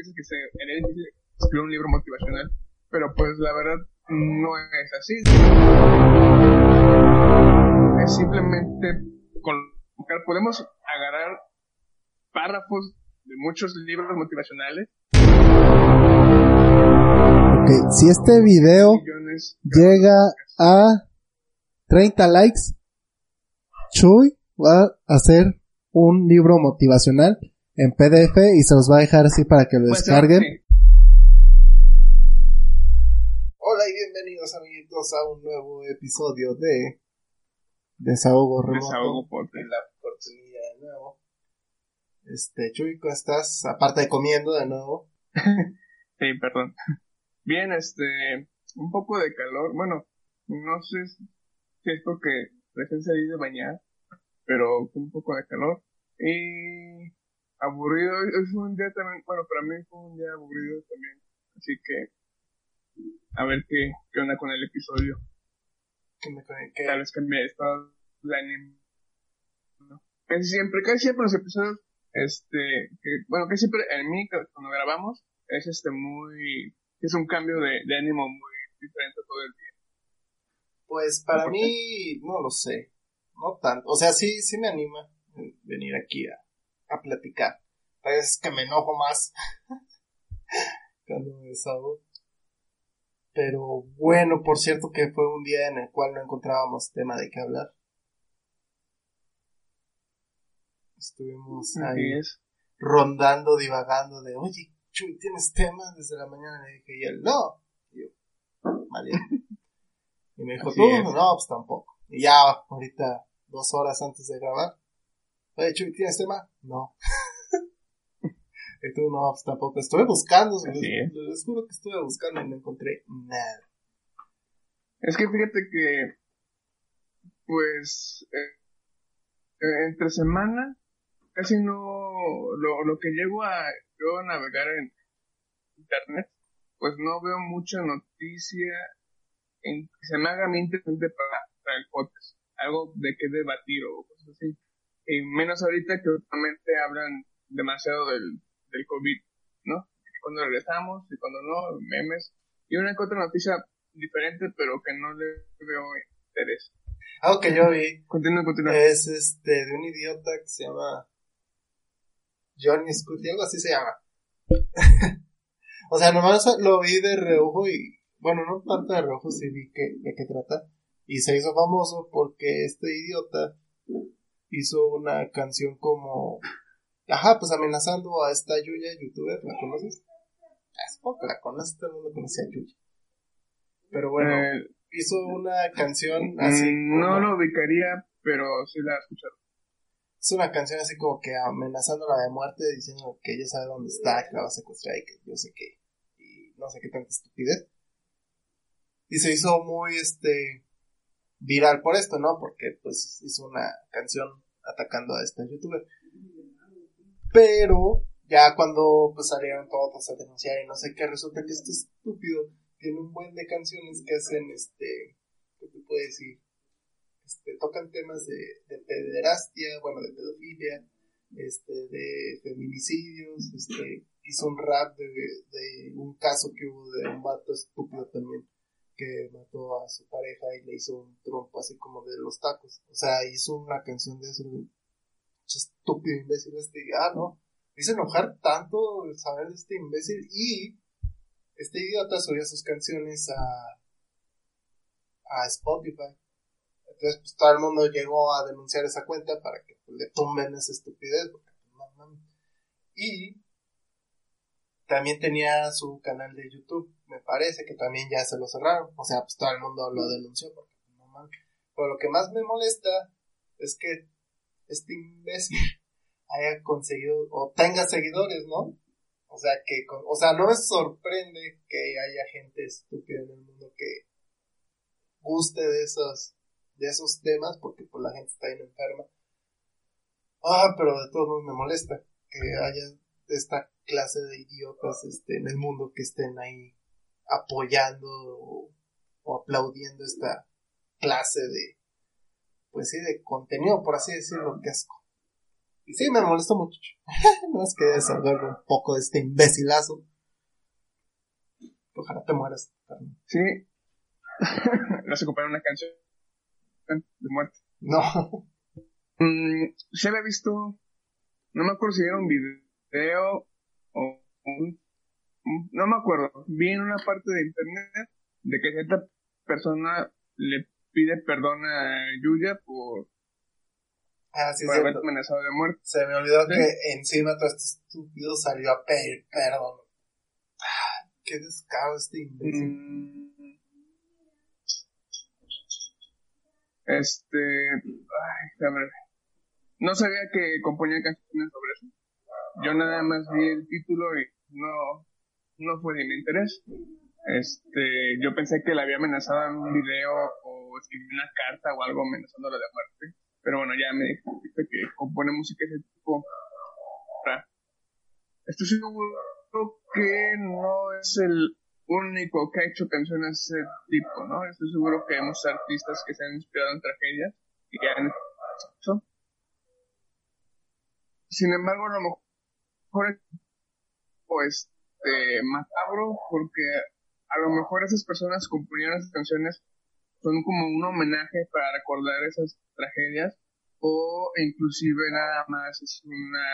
Piensas que se, difícil escribir un libro motivacional, pero pues la verdad no es así. Es simplemente colocar, podemos agarrar párrafos de muchos libros motivacionales. Ok, si este video llega a 30 likes, Chuy va a hacer un libro motivacional en PDF y se los va a dejar así para que lo descarguen. Hola y bienvenidos amiguitos a un nuevo episodio de Desahogo Remoto. Desahogo La oportunidad de nuevo. Este, Chuy, ¿cómo estás? Aparte de comiendo de nuevo. sí, perdón. Bien, este, un poco de calor. Bueno, no sé si es porque recién salí de bañar, pero un poco de calor. Y aburrido, es un día también, bueno, para mí fue un día aburrido también. Así que a ver qué, qué onda con el episodio. Que me que... Tal vez cambie estado de ánimo. Casi siempre, casi siempre los episodios, este, que, bueno, casi siempre en mí, cuando grabamos, es este muy, es un cambio de, de ánimo muy diferente todo el día. Pues para mí, no lo sé, no tanto, o sea, sí, sí me anima venir aquí a, a platicar. A veces que me enojo más cuando me desahogo. Pero bueno, por cierto que fue un día en el cual no encontrábamos tema de qué hablar. Estuvimos ahí rondando, divagando de, oye, Chuy, ¿tienes tema? Desde la mañana le dije, y él, no. Y yo, vale. Y me dijo, ¿tú? No, pues tampoco. Y ya, ahorita, dos horas antes de grabar, oye, Chuy, ¿tienes tema? No. Y tú, no, pues tampoco. Estuve buscando, les, les, juro que estuve buscando y no encontré nada. Es que fíjate que, pues, eh, eh, entre semana, casi no, lo, lo que llego a yo navegar en internet, pues no veo mucha noticia en que se me haga muy interesante para, para el podcast. Algo de qué debatir o cosas así. Y menos ahorita que últimamente hablan demasiado del, del COVID, ¿no? Cuando regresamos y cuando no, memes. Y una que otra noticia diferente, pero que no le veo interés. Algo que yo vi. Continúa, continúa. Es este, de un idiota que se llama Johnny Scooty, algo así se llama. o sea, nomás lo vi de reojo y, bueno, no tanto de reojo, sí vi que, de qué trata. Y se hizo famoso porque este idiota hizo una canción como Ajá, pues amenazando a esta Yuya, youtuber, ¿la conoces? Es poco la conoces, todo el mundo conoce a Yuya. Pero bueno, eh, hizo una canción mm, así. No lo ubicaría, pero sí la he escuchado. Es una canción así como que amenazándola de muerte, diciendo que ella sabe dónde está, que la va a secuestrar y que yo sé qué. Y no sé qué tanta estupidez. Y se hizo muy, este, viral por esto, ¿no? Porque, pues, hizo una canción atacando a esta youtuber. Pero ya cuando pues salieron todos a denunciar y no sé qué, resulta que este estúpido tiene un buen de canciones que hacen este, ¿qué te puedo decir? Este, tocan temas de, de pederastia, bueno, de pedofilia, este, de feminicidios, este, hizo un rap de, de un caso que hubo de un vato estúpido también que mató a su pareja y le hizo un trompo así como de los tacos. O sea, hizo una canción de eso, estúpido imbécil este, ah, no, me hizo enojar tanto saber de este imbécil y este idiota subía sus canciones a, a Spotify. Entonces, pues todo el mundo llegó a denunciar esa cuenta para que pues, le tumben esa estupidez. Pues, Y también tenía su canal de YouTube. Me parece que también ya se lo cerraron. O sea, pues todo el mundo lo denunció. Porque, no Pero lo que más me molesta es que este imbécil haya conseguido o tenga seguidores, ¿no? O sea, que, o sea, no me sorprende que haya gente estúpida en el mundo que guste de esos, de esos temas, porque pues la gente está enferma. Ah, pero de todos modos me molesta que haya esta clase de idiotas este, en el mundo que estén ahí apoyando o, aplaudiendo esta clase de, pues sí, de contenido, por así decirlo, que asco. Y sí, me molestó mucho. no es que desahogarme un poco de este imbecilazo. Ojalá te mueras. Sí. no se compara una canción de muerte. No. Mm, se había visto, no me acuerdo si era un video o un, no me acuerdo, vi en una parte de internet de que cierta persona le pide perdón a Yuya por, ah, sí, haber amenazado de muerte. Se me olvidó que encima todo este estúpido salió a pedir perdón. Ah, qué descaro este imbécil. Mm. Este, ay, a ver, no sabía que componía canciones sobre eso. Yo nada más vi el título y no, no fue de mi interés. Este, yo pensé que la había amenazado en un video o escribí una carta o algo amenazándola de muerte. Pero bueno, ya me dijiste que compone música ese tipo. Estoy seguro que no es el único que ha hecho canciones ese tipo, ¿no? Estoy seguro que hay muchos artistas que se han inspirado en tragedias y que han hecho sin embargo, a lo mejor es pues, este, macabro porque a lo mejor esas personas componían esas canciones son como un homenaje para recordar esas tragedias o inclusive nada más es una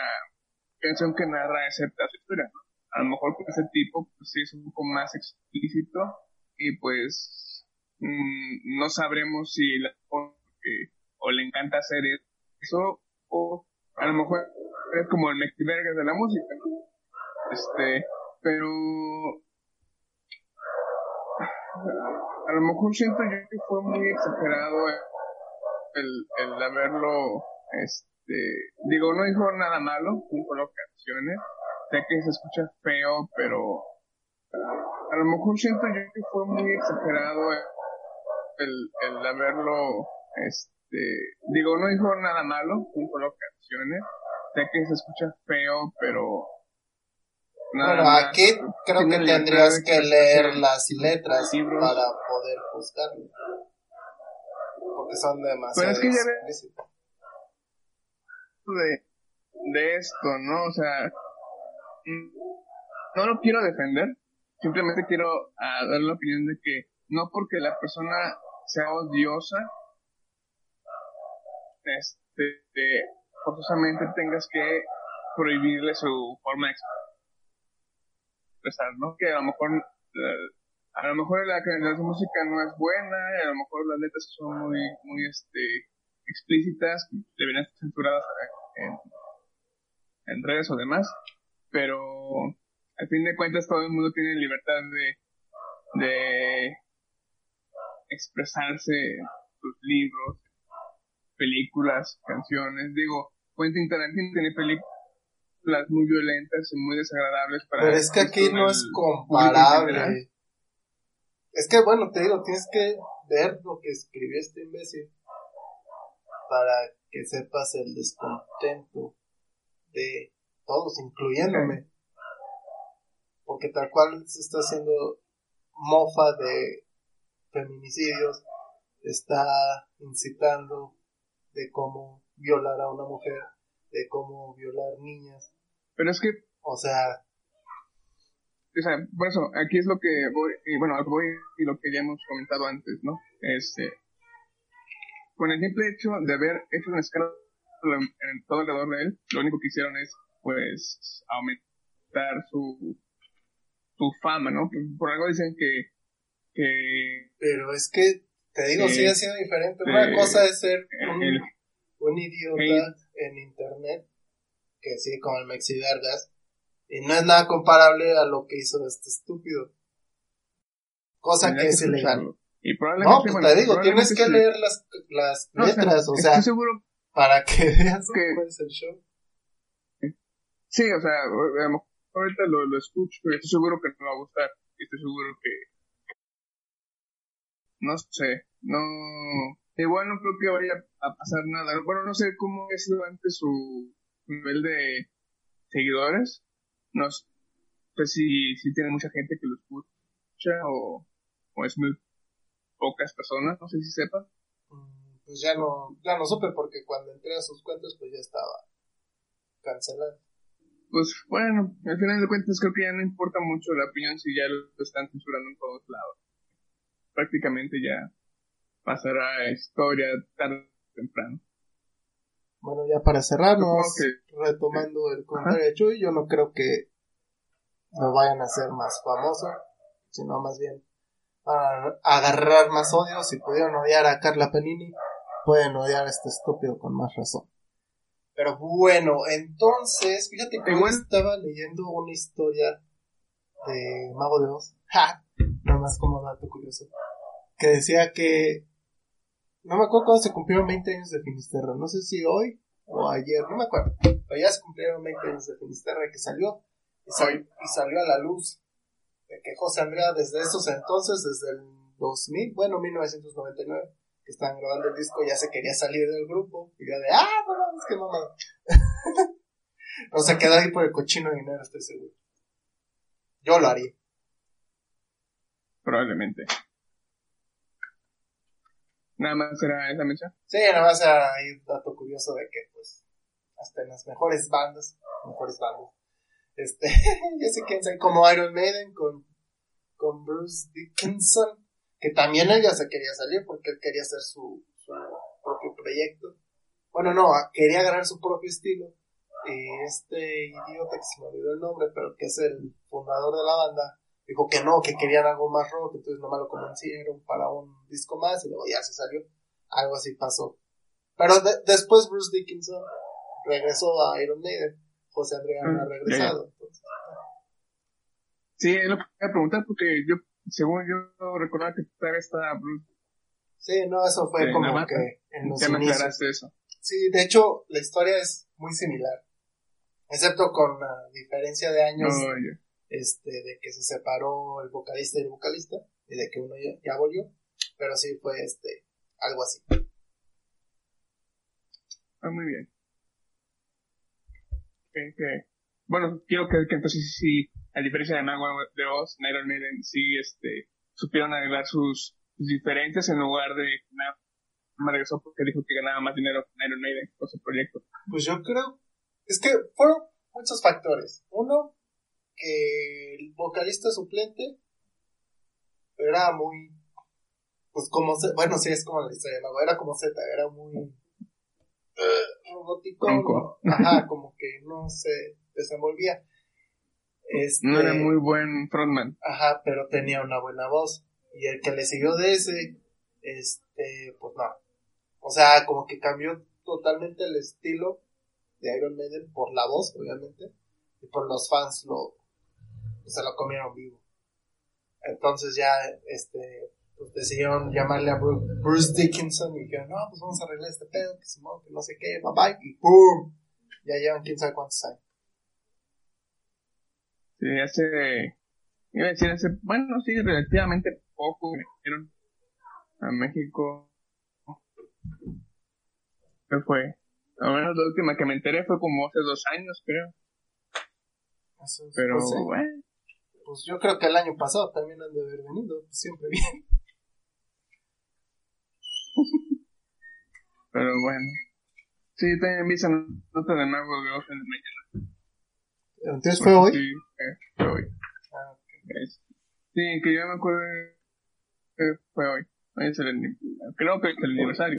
canción que narra esa historia. A lo mejor con ese tipo pues sí es un poco más explícito y pues mm, no sabremos si la, o le encanta hacer eso o a lo mejor es como el Vergas de la música, Este, pero a lo mejor siento yo que fue muy exagerado el, el haberlo, este, digo, no dijo nada malo con colocaciones, sé que se escucha feo, pero a lo mejor siento yo que fue muy exagerado el, el haberlo, este, digo, no dijo nada malo con colocaciones, sé que se escucha feo, pero... bueno, aquí creo que tendrías que leer las letras para poder juzgarlo. Porque son demasiado pero es que ya de, de esto, ¿no? O sea, no lo quiero defender, simplemente quiero ah, dar la opinión de que no porque la persona sea odiosa, este, forzosamente tengas que prohibirle su forma de expresar, ¿no? Que a lo mejor eh, a lo mejor la, la, música no es buena, a lo mejor las letras son muy, muy este, explícitas, deberían estar censuradas en, en, redes o demás, pero al fin de cuentas todo el mundo tiene libertad de, de expresarse sus libros, películas, canciones, digo, Quentin Tarantino tiene películas muy violentas y muy desagradables para... Pero es que aquí no es comparable. Es que, bueno, te digo, tienes que ver lo que escribió este imbécil para que sepas el descontento de todos, incluyéndome. Porque tal cual se está haciendo mofa de feminicidios, está incitando de cómo violar a una mujer, de cómo violar niñas. Pero es que... O sea... O sea, por eso, aquí es lo que voy, y bueno, lo que voy y lo que ya hemos comentado antes, ¿no? Este, con el simple hecho de haber hecho una escala en todo alrededor de él, lo único que hicieron es, pues, aumentar su, su fama, ¿no? Por, algo dicen que, que... Pero es que, te digo, sigue siendo diferente. Una cosa es ser un idiota en internet que sigue con el Mexi Vergas y no es nada comparable a lo que hizo este estúpido. Cosa que es ilegal. Y probablemente, no, pues te digo, tienes que leer las, las letras, o sea, seguro para que veas que es el show. Sí, o sea, a lo mejor ahorita lo, lo escucho y estoy seguro que me va a gustar. Y estoy seguro que, no sé, no, igual no creo que vaya a pasar nada. Bueno, no sé cómo es antes su nivel de seguidores. No sé si, si tiene mucha gente que lo escucha o, o es muy pocas personas, no sé si sepa. Mm, pues ya no, ya no supe porque cuando entré a sus cuentas pues ya estaba cancelado. Pues bueno, al final de cuentas creo que ya no importa mucho la opinión si ya lo están censurando en todos lados. Prácticamente ya pasará a historia tarde o temprano. Bueno, ya para cerrarnos, retomando el comentario de Chuy, yo no creo que lo vayan a hacer más famoso, sino más bien a agarrar más odio. Si pudieron odiar a Carla Panini, pueden odiar a este estúpido con más razón. Pero bueno, entonces, fíjate que yo estaba leyendo una historia de Mago de Oz. ¡Ja! Nada más como dato curioso. Que decía que. No me acuerdo cuándo se cumplieron 20 años de Finisterra. No sé si hoy o ayer, no me acuerdo. Pero ya se cumplieron 20 años de Finisterra que salió. Y, y salió a la luz de que José Andrea desde esos entonces, desde el 2000, bueno, 1999, que estaban grabando el disco, ya se quería salir del grupo. Y yo de, ah, no, es que no, no. o se quedó ahí por el cochino dinero, estoy seguro. Yo lo haría. Probablemente. Nada más era esa mención. Sí, nada más era ahí un dato curioso de que, pues, hasta en las mejores bandas, mejores bandas, este, ya sé quién sabe, como Iron Maiden con, con Bruce Dickinson, que también él ya se quería salir porque él quería hacer su, su propio proyecto. Bueno, no, quería agarrar su propio estilo. Este idiota que se me olvidó el nombre, pero que es el fundador de la banda, dijo que no, que querían algo más rock, entonces nomás lo convencieron para un disco más y luego ya se salió. Algo así pasó. Pero después Bruce Dickinson regresó a Iron Maiden José Andrea no ha mm, regresado. Sí, es lo que quería preguntar porque yo, según yo recordaba que está Bruce. Sí, no, eso fue como que en los ya me aclaraste eso. Sí, de hecho, la historia es muy similar. Excepto con la diferencia de años este, de que se separó el vocalista y el vocalista, y de que uno ya, ya volvió. Pero sí fue este algo así. Ah, muy bien que, bueno, quiero que, que entonces sí, a diferencia de Mago de Oz, Iron Maiden sí, este, supieron arreglar sus, sus diferencias en lugar de nada me regresó porque dijo que ganaba más dinero con Iron Maiden con su proyecto. Pues yo creo, es que fueron muchos factores. Uno, que el vocalista suplente era muy, pues como, bueno, sí es como la historia de Mago, era como Z, era muy robótico, ajá, como que no se desenvolvía. Este, no era muy buen frontman. Ajá, pero tenía una buena voz. Y el que le siguió de ese, este, pues no. O sea, como que cambió totalmente el estilo de Iron Maiden por la voz, obviamente. Y por los fans lo, se lo comieron vivo. Entonces ya, este, pues decidieron llamarle a Bruce, Dickinson y dijeron, no, pues vamos a arreglar este pedo, que se que no sé qué, bye bye, y ¡pum! Ya llevan quién sabe cuántos años. Sí, hace, iba a decir hace, bueno, sí, relativamente poco vinieron a México. ¿Qué fue? A menos la última que me enteré fue como hace dos años, creo. Pero, pues, bueno. Pues yo creo que el año pasado también han de haber venido, siempre bien. Pero bueno. Sí, también vi esa nota de Mago de en la mañana. ¿Entonces fue hoy? Sí, fue hoy. Ah, Sí, que yo me acuerdo que fue hoy. Hoy es el, creo que es el aniversario.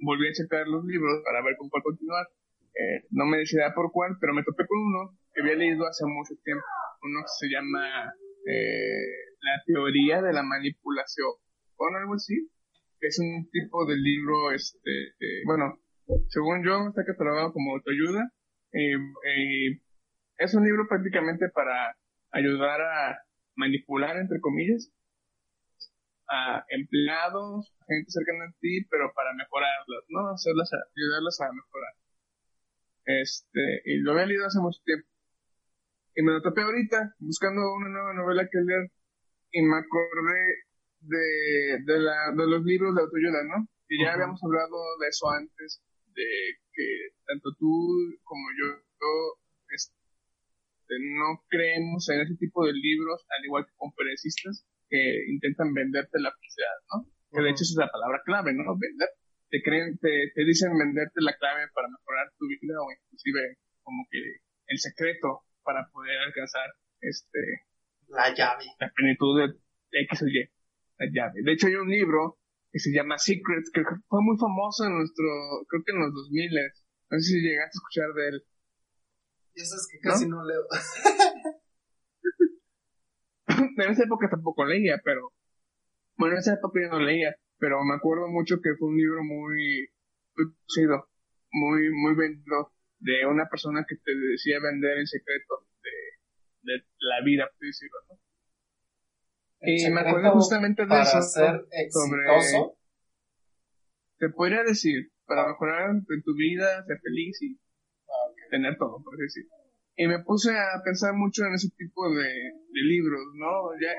Volví a checar los libros para ver con cuál continuar. Eh, no me decidía por cuál, pero me topé con uno que había leído hace mucho tiempo. Uno que se llama eh, La teoría de la manipulación o algo así. Es un tipo de libro, este, bueno, según yo, está catalogado como autoayuda. Es un libro prácticamente para ayudar a manipular, entre comillas, a empleados, gente cercana a ti, pero para mejorarlas, ¿no? Hacerlas, ayudarlas a mejorar. Este, y lo había leído hace mucho tiempo. Y me lo topé ahorita, buscando una nueva novela que leer, y me acordé de, de, la, de los libros de autoayuda, ¿no? Que ya habíamos hablado de eso antes, de que tanto tú como yo, este, no creemos en ese tipo de libros, al igual que con conferencistas que intentan venderte la felicidad, ¿no? Que de hecho esa es la palabra clave, ¿no? Vender. Te creen, te, te dicen venderte la clave para mejorar tu vida o inclusive como que el secreto para poder alcanzar este la llave. La plenitud de X o Y. La llave. De hecho hay un libro que se llama Secrets, que fue muy famoso en nuestro, creo que en los 2000. No sé si llegaste a escuchar de él. Y eso es que casi no, leo. en esa época tampoco leía, pero bueno, en esa época yo no leía, pero me acuerdo mucho que fue un libro muy conocido, muy, muy vendido, de una persona que te decía vender el secreto de, de la vida, por decirlo, ¿no? Y me acuerdo justamente de eso. Ser sobre. Te podría decir, para ah. mejorar en tu vida, ser feliz y ah, tener todo, por decir. Y me puse a pensar mucho en ese tipo de, de libros, ¿no? Ya,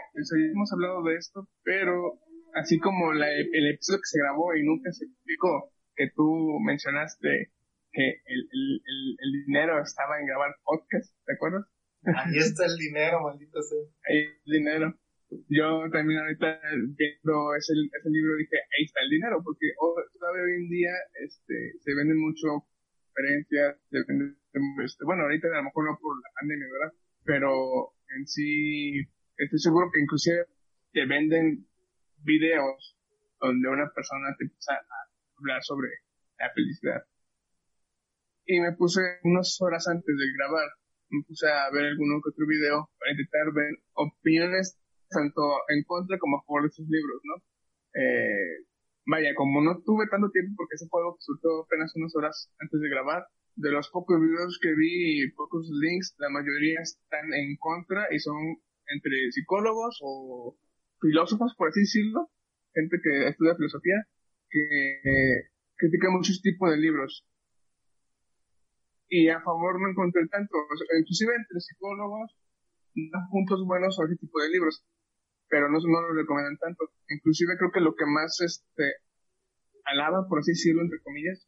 hemos hablado de esto, pero así como la, el episodio que se grabó y nunca se explicó, que tú mencionaste que el, el, el, dinero estaba en grabar podcast, ¿te acuerdas? Ahí está el dinero, maldito sea. Ahí el dinero. Yo también ahorita viendo ese, ese libro dije, ahí está el dinero, porque todavía hoy en día este, se venden mucho conferencias, se venden, este, bueno, ahorita a lo mejor no por la pandemia, ¿verdad? Pero en sí, estoy seguro que inclusive te venden videos donde una persona te empieza a hablar sobre la felicidad y me puse unas horas antes de grabar, me puse a ver alguno que otro video para intentar ver opiniones tanto en contra como a favor de esos libros, ¿no? Eh, vaya, como no tuve tanto tiempo porque ese que surgió apenas unas horas antes de grabar, de los pocos videos que vi y pocos links, la mayoría están en contra y son entre psicólogos o filósofos, por así decirlo, gente que estudia filosofía, que eh, critica muchos tipos de libros y a favor no encontré tanto, inclusive entre psicólogos, dan puntos buenos sobre ese tipo de libros, pero no, no lo recomiendan tanto. Inclusive creo que lo que más este alaba, por así decirlo, entre comillas,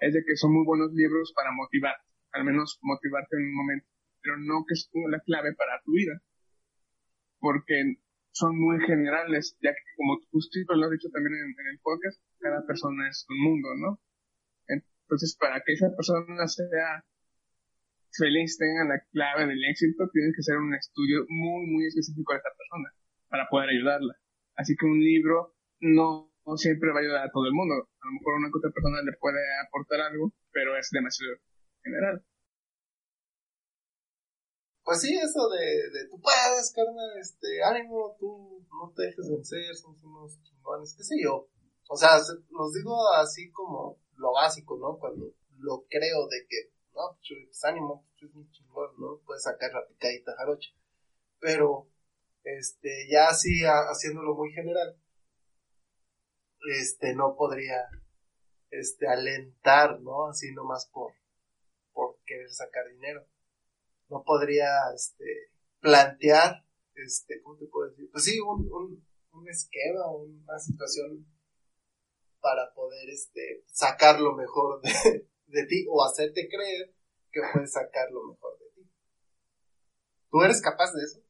es de que son muy buenos libros para motivar, al menos motivarte en un momento, pero no que es la clave para tu vida, porque son muy generales, ya que como tú lo has dicho también en el podcast, cada persona es un mundo, ¿no? Entonces, para que esa persona sea feliz, tenga la clave del éxito, tiene que ser un estudio muy, muy específico de esa persona para poder ayudarla. Así que un libro no, siempre va a ayudar a todo el mundo. A lo mejor una otra persona le puede aportar algo, pero es demasiado general. Pues sí, eso de, de tú puedes, carnal, este, ánimo, tú no te dejes vencer, somos unos chingones, qué sé yo. O sea, los digo así como lo básico, ¿no? Cuando lo creo de que, no, pues, pues ánimo, pues un chingón, ¿no? Puedes sacar la picadita jarocha. Pero, este, ya así haciéndolo muy general, este, no podría, este, alentar, ¿no? Así nomás por, por querer sacar dinero. No podría, este, plantear, este, ¿cómo te puedo decir? Pues sí, un, un, un esquema, una situación para poder este, sacar lo mejor de, ti o hacerte creer que puedes sacar lo mejor de ti. ¿Tú eres capaz de eso?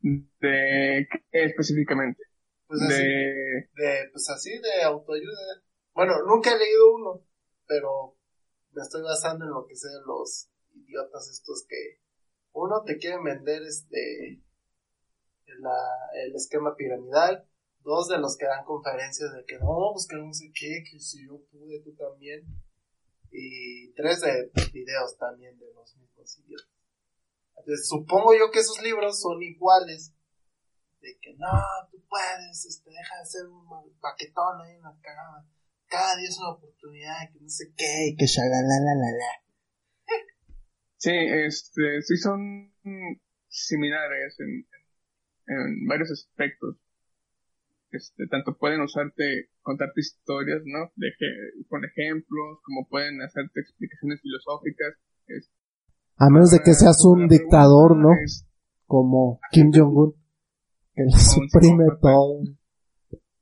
¿De qué específicamente? Pues así, de... pues así, de autoayuda. Bueno, nunca he leído uno, pero me estoy basando en lo que sé de los idiotas estos que uno te quiere vender este el esquema piramidal dos de los que dan conferencias de que no, pues que no sé qué, que si yo pude, tú también. Y tres de videos también de los mismos idiotas. Supongo yo que esos libros son iguales. De que no, tú puedes, este, deja de ser un paquetón ahí en la cagada. Cada día es una oportunidad, que no sé qué, y que la Sí, este, sí son similares en, en varios aspectos este, tanto pueden usarte, contarte historias, ¿no? De, con ejemplos, como pueden hacerte explicaciones filosóficas. a menos de que seas un dictador, ¿no? como Kim Jong-un, que le suprime todo.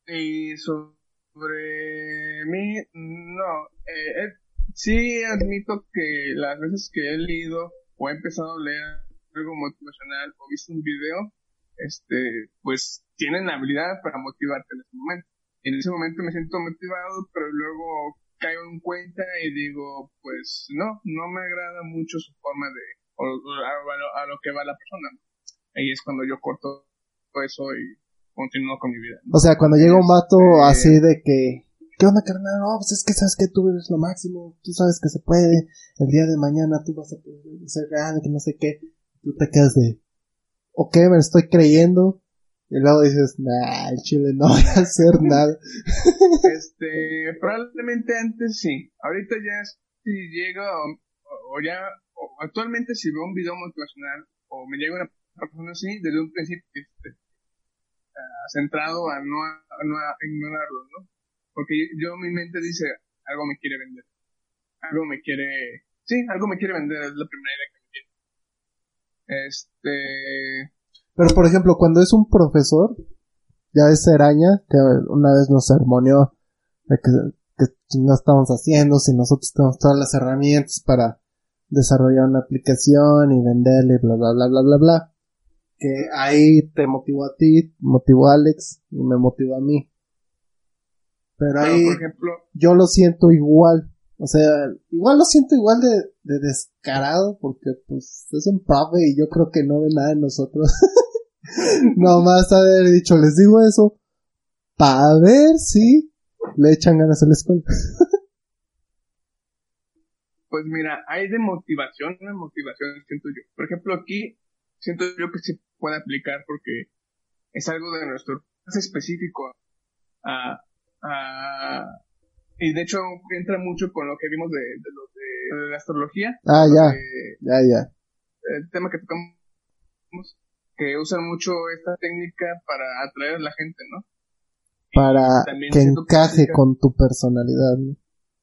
Y sobre mí, no, eh, sí admito que las veces que he leído o he empezado a leer algo motivacional o visto un video, este, pues tienen habilidad para motivarte en ese momento. En ese momento me siento motivado, pero luego caigo en cuenta y digo, pues no, no me agrada mucho su forma de, o, a, lo, que va la persona. Ahí es cuando yo corto eso y continúo con mi vida. O sea, cuando llega un vato este, así de que, ¿qué onda, carnal? No, pues es que sabes que tú eres lo máximo, tú sabes que se puede, el día de mañana tú vas a ser grande, que no sé qué, tú te quedas de, ok, me estoy creyendo. Y luego dices, nah, el chile no voy a hacer nada. este, probablemente antes sí. Ahorita ya si llega o, ya, actualmente si veo un video motivacional o me llega una persona así, desde un principio este, uh, centrado a no, a no a ignorarlo, ¿no? Porque yo, mi mente dice, algo me quiere vender. Algo me quiere, sí, algo me quiere vender, es la primera idea que este. Pero por ejemplo, cuando es un profesor, ya es Araña, que una vez nos sermoneó de que, no estamos haciendo, si nosotros tenemos todas las herramientas para desarrollar una aplicación y venderle, bla, bla, bla, bla, bla, bla. Que ahí te motivó a ti, motivó a Alex y me motivó a mí. Pero ahí, por ejemplo, yo lo siento igual. O sea, igual lo siento igual de, de descarado porque pues es un profe y yo creo que no ve nada en nosotros. Nomás haber dicho, les digo eso para ver si le echan ganas a la escuela. pues mira, hay de motivación, motivación siento yo. Por ejemplo, aquí siento yo que se puede aplicar porque es algo de nuestro más específico a, a y de hecho entra mucho con lo que vimos de, de, de, la astrología. Ah, ya. ya, ya. El tema que tocamos, que usan mucho esta técnica para atraer a la gente, ¿no? Para que encaje con tu personalidad, ¿no?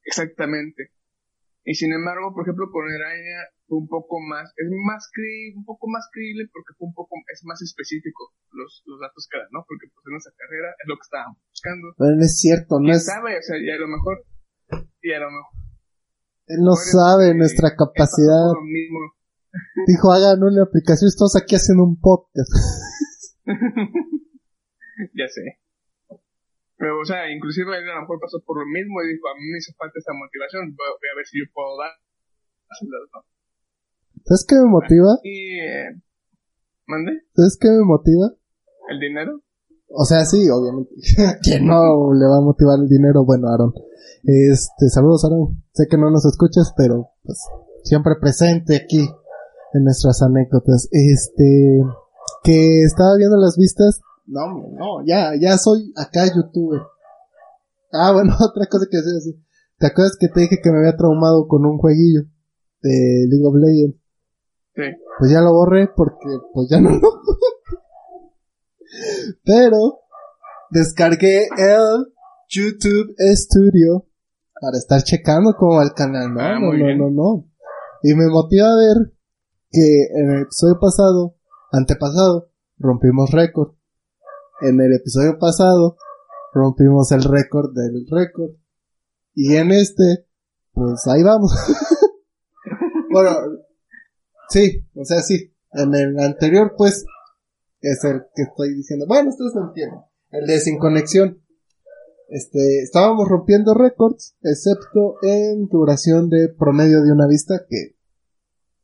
Exactamente. Y sin embargo, por ejemplo, con Araña fue un poco más, es más cre un poco más creíble porque fue un poco, es más específico los, los datos que dan, ¿no? Porque pues en esa carrera es lo que estábamos buscando. Pero no es cierto, no es... sabe, o sea, y a lo mejor, y a lo mejor. Él no sabe nuestra capacidad. Dijo, hagan una aplicación, estamos aquí haciendo un podcast. ya sé. Pero, o sea, inclusive él a lo mejor pasó por lo mismo y dijo, a mí me hizo falta esa motivación, voy a ver si yo puedo dar. ¿Sabes qué me motiva? Y, eh, ¿Mande? ¿Sabes qué me motiva? ¿El dinero? O sea, sí, obviamente. ¿Quién no le va a motivar el dinero? Bueno, Aaron. Este, saludos, Aaron. Sé que no nos escuchas, pero pues siempre presente aquí en nuestras anécdotas. Este, que estaba viendo las vistas no, no, ya, ya soy acá youtuber. Ah, bueno, otra cosa que decir así. ¿Te acuerdas que te dije que me había traumado con un jueguillo de League of Legends? Sí. Pues ya lo borré porque pues ya no Pero descargué el YouTube Studio para estar checando cómo va el canal. No, ah, no, no, no, no. Y me motiva a ver que en el episodio pasado, antepasado, rompimos récord. En el episodio pasado rompimos el récord del récord. Y en este, pues ahí vamos. bueno, sí, o sea, sí. En el anterior, pues, es el que estoy diciendo. Bueno, ustedes lo entienden. El de sin conexión. Este, estábamos rompiendo récords, excepto en duración de promedio de una vista, que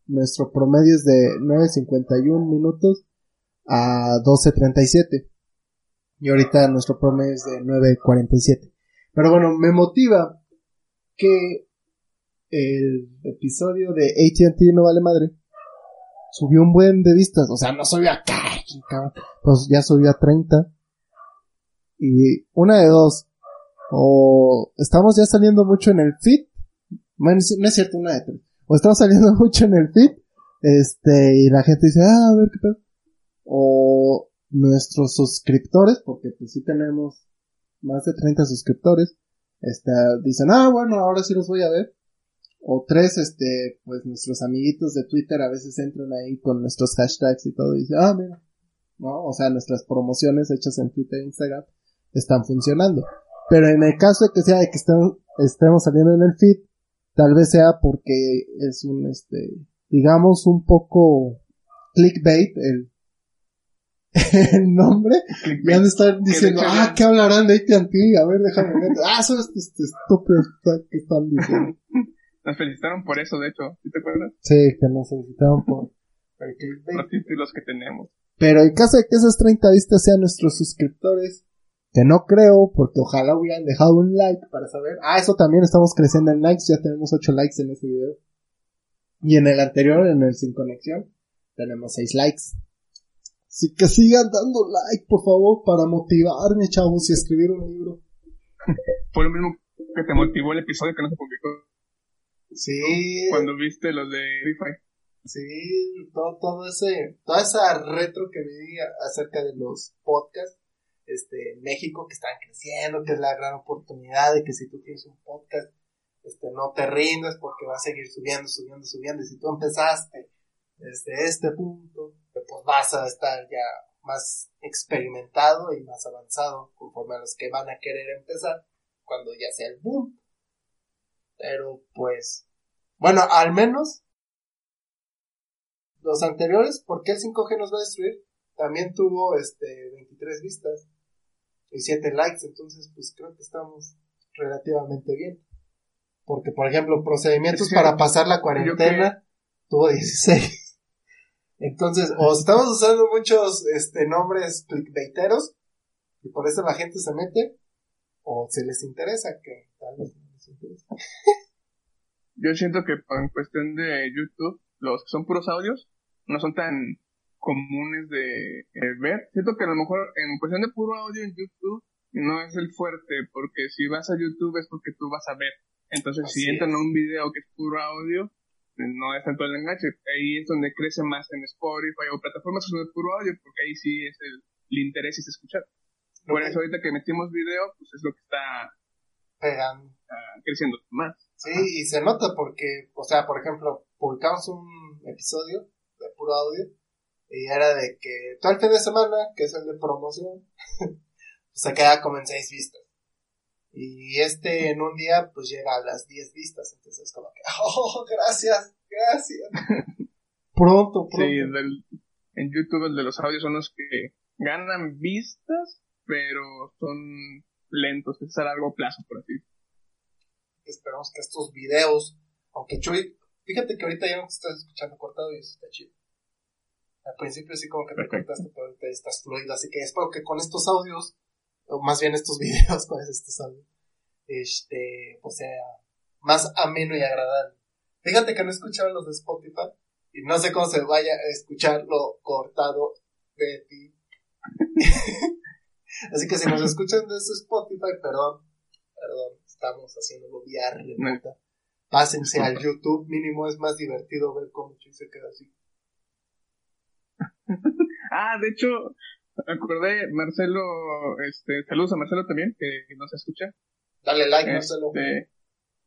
nuestro promedio es de 9.51 minutos a 12.37. Y ahorita nuestro promedio es de 9.47. Pero bueno, me motiva que el episodio de ATT no vale madre subió un buen de vistas. O sea, no subió a pues ya subió a 30. Y una de dos. O estamos ya saliendo mucho en el feed. Bueno, no es cierto, una de tres. O estamos saliendo mucho en el feed. Este, y la gente dice, ah, a ver qué pedo. O nuestros suscriptores, porque pues sí tenemos más de 30 suscriptores, este, dicen, ah, bueno, ahora sí los voy a ver. O tres, este, pues nuestros amiguitos de Twitter a veces entran ahí con nuestros hashtags y todo y dicen, ah, mira, ¿no? O sea, nuestras promociones hechas en Twitter e Instagram están funcionando. Pero en el caso de que sea de que estemos, estemos saliendo en el feed, tal vez sea porque es un, este, digamos, un poco clickbait el, el nombre y han de estar diciendo, ah, ¿qué hablarán de AT&T? A ver, déjame ver. Ah, son estos estúpidos que están diciendo. Nos felicitaron por eso, de hecho, ¿sí te acuerdas? Sí, que nos felicitaron por, los títulos que tenemos. Pero en caso de que esos 30 vistas sean nuestros suscriptores, que no creo, porque ojalá hubieran dejado un like para saber. Ah, eso también estamos creciendo en likes, ya tenemos 8 likes en este video. Y en el anterior, en el sin conexión, tenemos 6 likes. Así que sigan dando like, por favor, para motivarme, chavos, y escribir un libro. Fue lo mismo que te motivó el episodio que no se publicó. Sí. Cuando viste los de Wi-Fi. Sí, todo, todo ese, toda esa retro que vi acerca de los podcasts, este, en México que están creciendo, que es la gran oportunidad de que si tú tienes un podcast, este, no te rindas porque va a seguir subiendo, subiendo, subiendo, y si tú empezaste desde este punto, pues vas a estar ya más experimentado y más avanzado conforme a los que van a querer empezar cuando ya sea el boom. Pero pues, bueno, al menos los anteriores, porque el 5G nos va a destruir, también tuvo este 23 vistas y 7 likes, entonces pues creo que estamos relativamente bien. Porque por ejemplo, procedimientos para pasar la cuarentena tuvo 16. Entonces, o estamos usando muchos este nombres clickbaiteros y por eso la gente se mete o se les interesa que tal vez no les interesa. Yo siento que en cuestión de YouTube los que son puros audios no son tan comunes de eh, ver. Siento que a lo mejor en cuestión de puro audio en YouTube no es el fuerte, porque si vas a YouTube es porque tú vas a ver. Entonces, si entran a un video que es puro audio, no es tanto el enganche. Ahí es donde crece más en Spotify o plataformas que son de puro audio, porque ahí sí es el, interés y se escuchar. Por eso ahorita que metimos video, pues es lo que está Pegando. creciendo más. Sí, y se nota porque, o sea, por ejemplo, publicamos un episodio de puro audio y era de que todo el fin de semana, que es el de promoción, se queda como en seis vistas. Y este en un día pues llega a las diez vistas, entonces es como que, oh, gracias, gracias. pronto, pronto. Sí, en YouTube el de los audios son los que ganan vistas, pero son lentos, es a largo plazo, por así Esperamos que estos videos, aunque Chuy, fíjate que ahorita ya no te estás escuchando cortado y eso está chido. Al principio sí como que te cortaste, pero ahorita estás fluido, así que espero que con estos audios, o más bien estos videos, con estos audios, este, pues sea más ameno y agradable. Fíjate que no he escuchado los de Spotify, y no sé cómo se vaya a escuchar lo cortado de ti. Así que si nos escuchan desde Spotify, perdón, perdón, estamos haciéndolo vía remota. Pásense al YouTube, mínimo es más divertido ver cómo Chuy se queda así. ah, de hecho, acordé, Marcelo, este, saludos a Marcelo también, que nos escucha. Dale like, Marcelo. Este,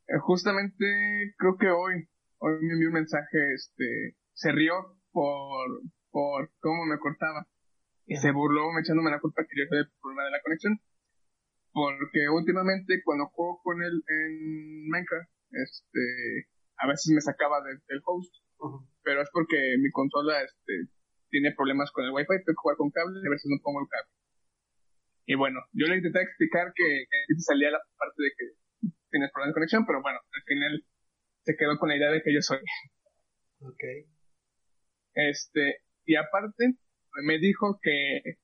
eh, justamente, creo que hoy, hoy me envió un mensaje, este, se rió por, por cómo me cortaba. Y se burló echándome la culpa que yo soy el problema de la conexión. Porque últimamente cuando juego con él en Minecraft, este, a veces me sacaba del host. Pero es porque mi consola, este, tiene problemas con el wifi, tengo que jugar con cable y a veces no pongo el cable. Y bueno, yo le intenté explicar que, que salía la parte de que tienes problemas de conexión, pero bueno, al final se quedó con la idea de que yo soy. Ok. Este, y aparte, me dijo que,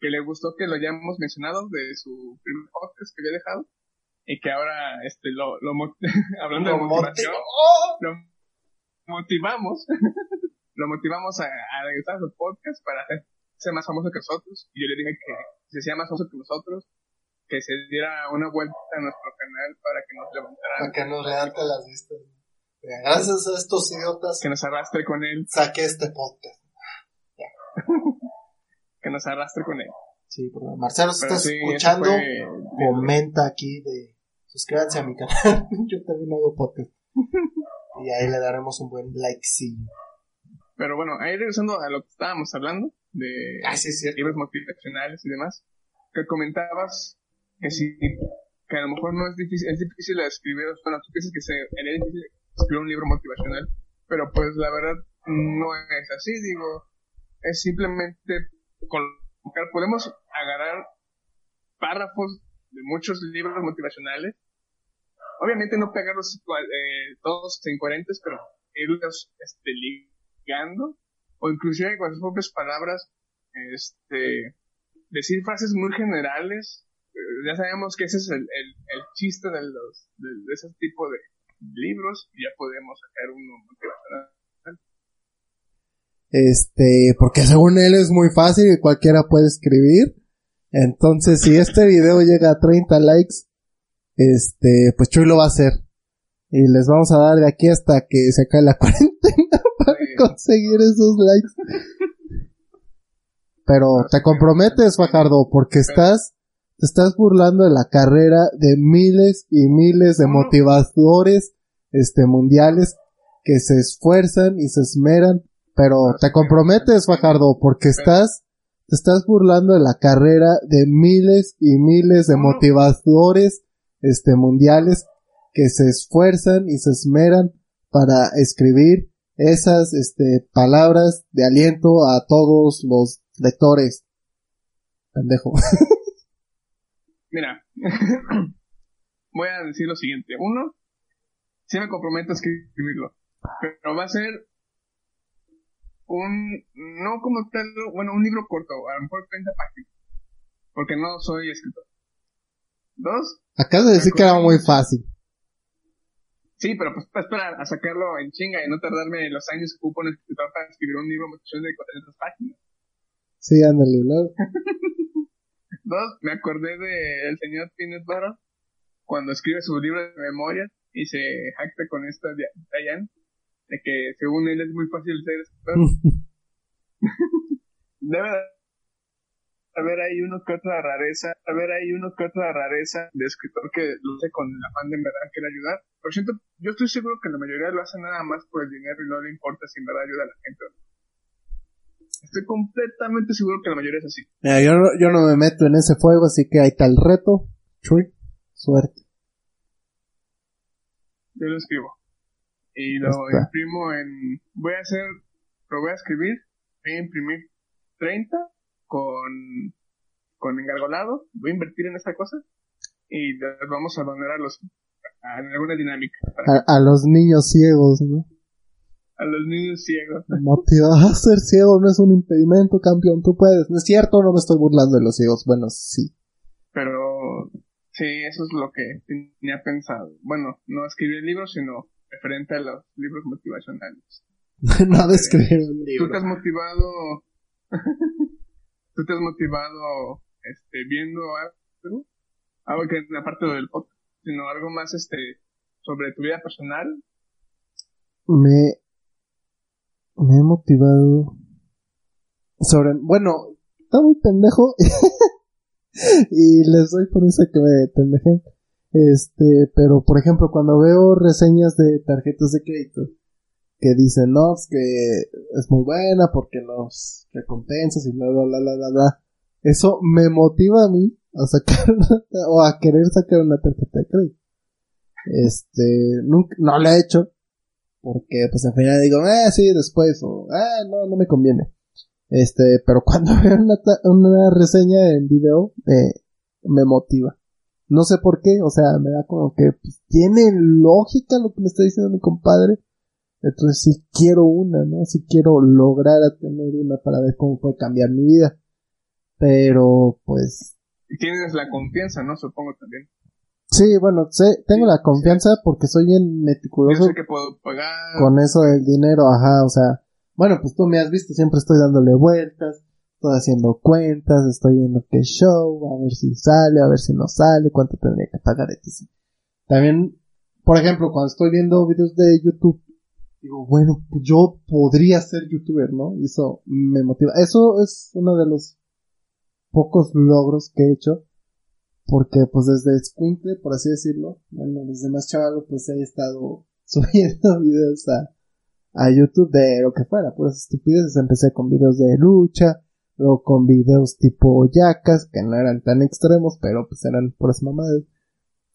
que le gustó que lo hayamos mencionado de su primer podcast que había dejado y que ahora este lo, lo hablando de motivación lo motivamos lo motivamos a, a regresar a su podcast para ser más famoso que nosotros y yo le dije que se sea más famoso que nosotros que se diera una vuelta a nuestro canal para que nos levantara para que nos levante las vistas gracias a estos idiotas que nos arrastre con él saqué este podcast que nos arrastre con él. Sí, porque Marcelo, si estás escuchando, comenta aquí de suscríbanse a mi canal. Yo también hago podcast. y ahí le daremos un buen like, sí. Pero bueno, ahí regresando a lo que estábamos hablando, de ah, sí, libros motivacionales y demás, que comentabas que sí, que a lo mejor no es difícil, es difícil escribir, bueno, tú piensas que sería difícil escribir un libro motivacional, pero pues la verdad no es así, digo, es simplemente colocar, podemos agarrar párrafos de muchos libros motivacionales, obviamente no pegarlos eh, todos incoherentes, pero irlos este, o inclusive con sus propias palabras, este, decir frases muy generales, eh, ya sabemos que ese es el, chiste de, los, de ese tipo de libros ya podemos sacar uno. Este, porque según él es muy fácil y cualquiera puede escribir. Entonces, si este video llega a 30 likes, este, pues Chuy lo va a hacer. Y les vamos a dar de aquí hasta que se acabe la cuarentena conseguir esos likes. Pero te comprometes, Fajardo, porque estás, te estás burlando de la carrera de miles y miles de motivadores, este, mundiales que se esfuerzan y se esmeran. Pero te comprometes, Fajardo, porque estás, te estás burlando de la carrera de miles y miles de motivadores, este, mundiales que se esfuerzan y se esmeran para escribir esas, este, palabras de aliento a todos los lectores. Pendejo. Mira, voy a decir lo siguiente. Uno, si me comprometo a escribirlo, pero va a ser un, no como tal, bueno, un libro corto, a lo mejor 30 páginas, porque no soy escritor. Dos. Acabas de decir que era muy fácil. Sí, pero pues para esperar a sacarlo en chinga y no tardarme los años que ocupo un escritor para escribir un libro de 400 páginas. Sí, ándale, ¿no? Dos, me acordé del el señor Peanut Butter cuando escribe su libro de memoria y se jacta con esta Diane de que según él es muy fácil ser escritor. Debe haber ahí uno que otra rareza, haber ahí uno que otra rareza de escritor que luce con el afán de en verdad quiere ayudar. Por cierto, yo estoy seguro que la mayoría lo hace nada más por el dinero y no le importa si en verdad ayuda a la gente Estoy completamente seguro que la mayoría es así. Mira, yo, no, yo no me meto en ese fuego, así que ahí está el reto. Chuy, suerte. Yo lo escribo y lo imprimo en, voy a hacer, lo voy a escribir, voy a imprimir 30 con, con engargolado, voy a invertir en esa cosa y vamos a donar a los, a, alguna dinámica. A, los niños ciegos, ¿no? A los niños ciegos. Motivar a ser ciego no es un impedimento, campeón, tú puedes. ¿No es cierto? No me estoy burlando de los ciegos. Bueno, sí. Pero, sí, eso es lo que tenía pensado. Bueno, no escribir el libro, sino referente a los libros motivacionales. no de escribir un libro. Tú te has motivado, tú te has motivado, este, viendo algo, algo que es aparte del podcast, sino algo más, este, sobre tu vida personal. Me, me he motivado sobre, bueno, está muy pendejo y les doy por eso que me pendejen este, pero por ejemplo, cuando veo reseñas de tarjetas de crédito que dicen, no, es que es muy buena porque los recompensas y bla, bla, bla, bla, bla, eso me motiva a mí a sacar o a querer sacar una tarjeta de crédito. Este, nunca, no lo he hecho porque pues al final digo, eh, sí, después, o, eh, no, no me conviene. Este, pero cuando veo una, una reseña en video, eh, me motiva. No sé por qué, o sea, me da como que pues, tiene lógica lo que me está diciendo mi compadre. Entonces sí quiero una, ¿no? Sí quiero lograr a tener una para ver cómo puede cambiar mi vida. Pero, pues... Y tienes la confianza, ¿no? Supongo también. Sí, bueno, sé, tengo la confianza porque soy bien meticuloso. Yo sé que puedo pagar. Con eso del dinero, ajá, o sea, bueno, pues tú me has visto, siempre estoy dándole vueltas, estoy haciendo cuentas, estoy viendo qué show, a ver si sale, a ver si no sale, cuánto tendría que pagar, etc. También, por ejemplo, cuando estoy viendo videos de YouTube, digo, bueno, pues yo podría ser youtuber, ¿no? Y eso me motiva. Eso es uno de los pocos logros que he hecho. Porque pues desde Squinkle, por así decirlo, bueno, desde más chavalo pues he estado subiendo videos a, a YouTube de lo que fuera, puras estupideces. Empecé con videos de lucha, luego con videos tipo yacas, que no eran tan extremos, pero pues eran puras mamadas.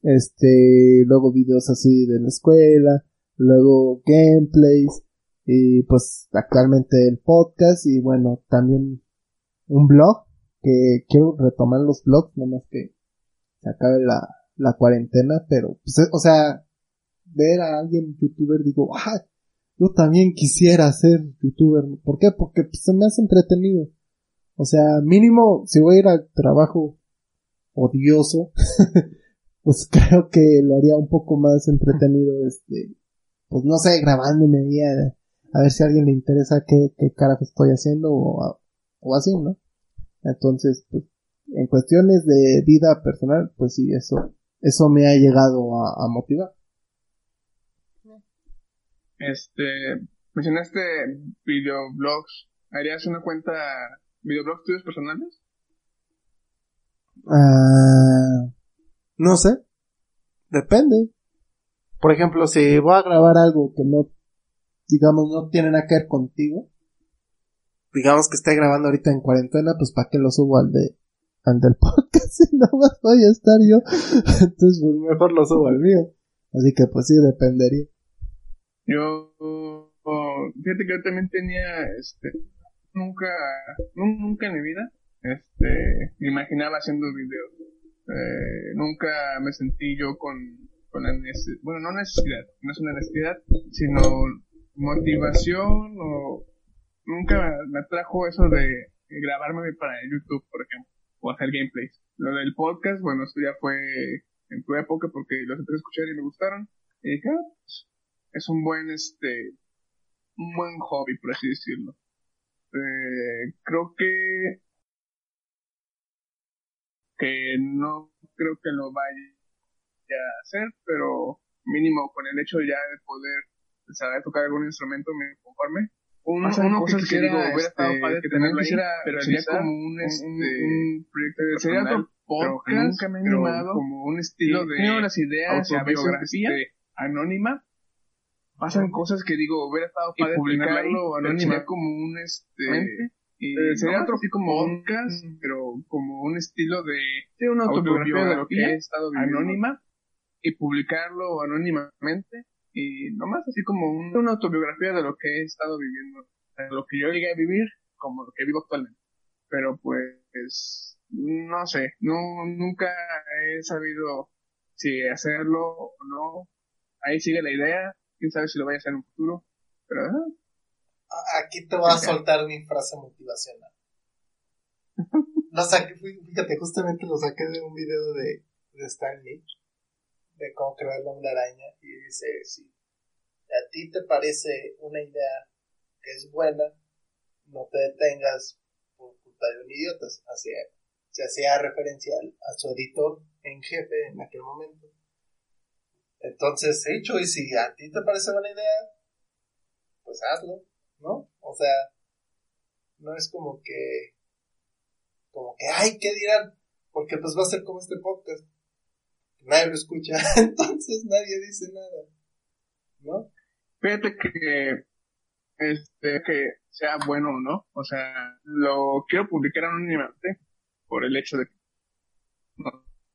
Este, luego videos así de la escuela, luego gameplays, y pues actualmente el podcast, y bueno, también un blog, que quiero retomar los blogs, nomás que se acabe la, la cuarentena, pero, pues, o sea, ver a alguien youtuber, digo, ah, yo también quisiera ser youtuber. ¿Por qué? Porque pues, se me hace entretenido. O sea, mínimo, si voy a ir al trabajo odioso, pues creo que lo haría un poco más entretenido, este, pues no sé, grabándome ahí a, a ver si a alguien le interesa qué, qué carajo estoy haciendo o, o así, ¿no? Entonces, pues, en cuestiones de vida personal, pues sí, eso, eso me ha llegado a, a motivar. Este, mencionaste videoblogs. ¿Harías una cuenta videoblogs tuyos personales? Ah, no sé. Depende. Por ejemplo, si voy a grabar algo que no, digamos, no tiene nada que ver contigo, digamos que esté grabando ahorita en cuarentena, pues para qué lo subo al de, al del podcast si no más voy a estar yo. Entonces, pues mejor lo subo al mío. Así que pues sí, dependería. Yo, fíjate que yo también tenía, este, nunca, nunca en mi vida, este, imaginaba haciendo videos. Eh, nunca me sentí yo con, con la necesidad, bueno, no necesidad, no es una necesidad, sino motivación o nunca me atrajo eso de grabarme para YouTube, por ejemplo, o hacer gameplays. Lo del podcast, bueno, esto ya fue en tu época porque los empecé a escuchar y me gustaron. Y dije, ah, pues, es un buen, este, un buen hobby, por así decirlo. Eh, creo que, que no creo que lo vaya hacer, pero mínimo con el hecho ya de poder saber tocar algún instrumento me conforme. Uno, uno que quisiera, digo, hubiera estado este, padre que también quisiera, pero sería como un, este, un, proyecto de sería otro podcast, nunca me he animado, como un estilo de, tengo las ideas, a veces anónima, pasan cosas que digo, hubiera estado padre publicarlo anónimo como un este y eh, sería otro como podcast, pero como un estilo de, de una autobiografía de lo que he estado anónima y publicarlo anónimamente y nomás así como una autobiografía de lo que he estado viviendo, de lo que yo llegué a vivir como lo que vivo actualmente. Pero pues no sé, no nunca he sabido si hacerlo o no. Ahí sigue la idea, quién sabe si lo voy a hacer en un futuro, pero... Aquí te voy a soltar mi frase motivacional. Lo saqué, fíjate, justamente lo saqué de un video de, de Stanley, de cómo crear la hombre araña, y dice, si a ti te parece una idea que es buena, no te detengas por culpa de un idiota, se hacía referencia a su editor en jefe en aquel momento entonces, hecho, y si a ti te parece buena idea, pues hazlo, ¿no? O sea, no es como que, como que, ay, ¿qué dirán? Porque pues va a ser como este podcast. Nadie lo escucha, entonces nadie dice nada, ¿no? Fíjate que, este, que sea bueno o no, o sea, lo quiero publicar anónimamente por el hecho de que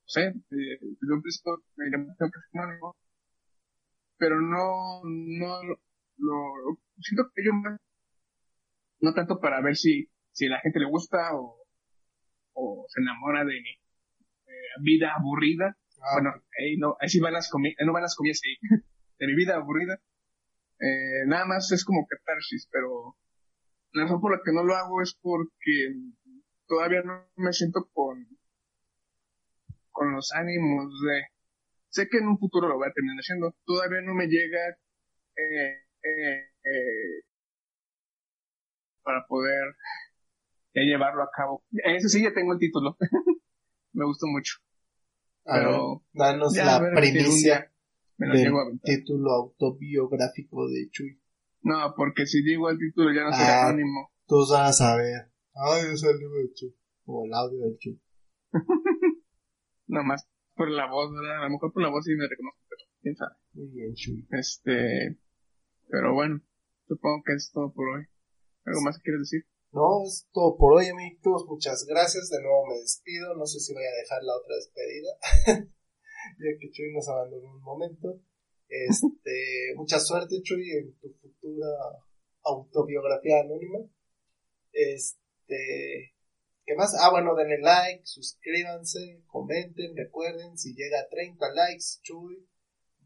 sé, eh, un principio me llamó anónimo, pero no, no, lo, siento que yo no tanto para ver si, si a la gente le gusta o, o se enamora de mi eh, vida aburrida. Ah, bueno, ahí no, ahí sí van las comidas, no van las comidas ahí, de mi vida aburrida. Eh, nada más es como catarsis, pero la razón por la que no lo hago es porque todavía no me siento con con los ánimos de... Sé que en un futuro lo voy a terminar haciendo. Todavía no me llega eh, eh, eh, para poder ya llevarlo a cabo. Eso sí, ya tengo el título. me gustó mucho. Pero danos la primicia del título autobiográfico de Chuy. No, porque si digo el título ya no será ah, anónimo. Tú vas a saber. Ay, es el libro de Chuy. O el audio del Chuy. Nomás por la voz, ¿verdad? A lo mejor por la voz sí me reconozco, pero quién sabe. Muy bien, Chuy. Este, pero bueno, supongo que es todo por hoy. ¿Algo más que quieres decir? No, es todo por hoy, amigos. Muchas gracias. De nuevo me despido. No sé si voy a dejar la otra despedida. ya que Chuy nos abandonó un momento. Este, mucha suerte, Chuy, en tu futura autobiografía anónima. Este, ¿qué más? Ah, bueno, denle like, suscríbanse, comenten, recuerden, si llega a 30 likes, Chuy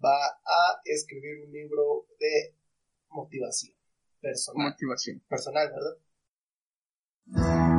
va a escribir un libro de motivación personal. Motivación. Personal, ¿verdad? Thank you.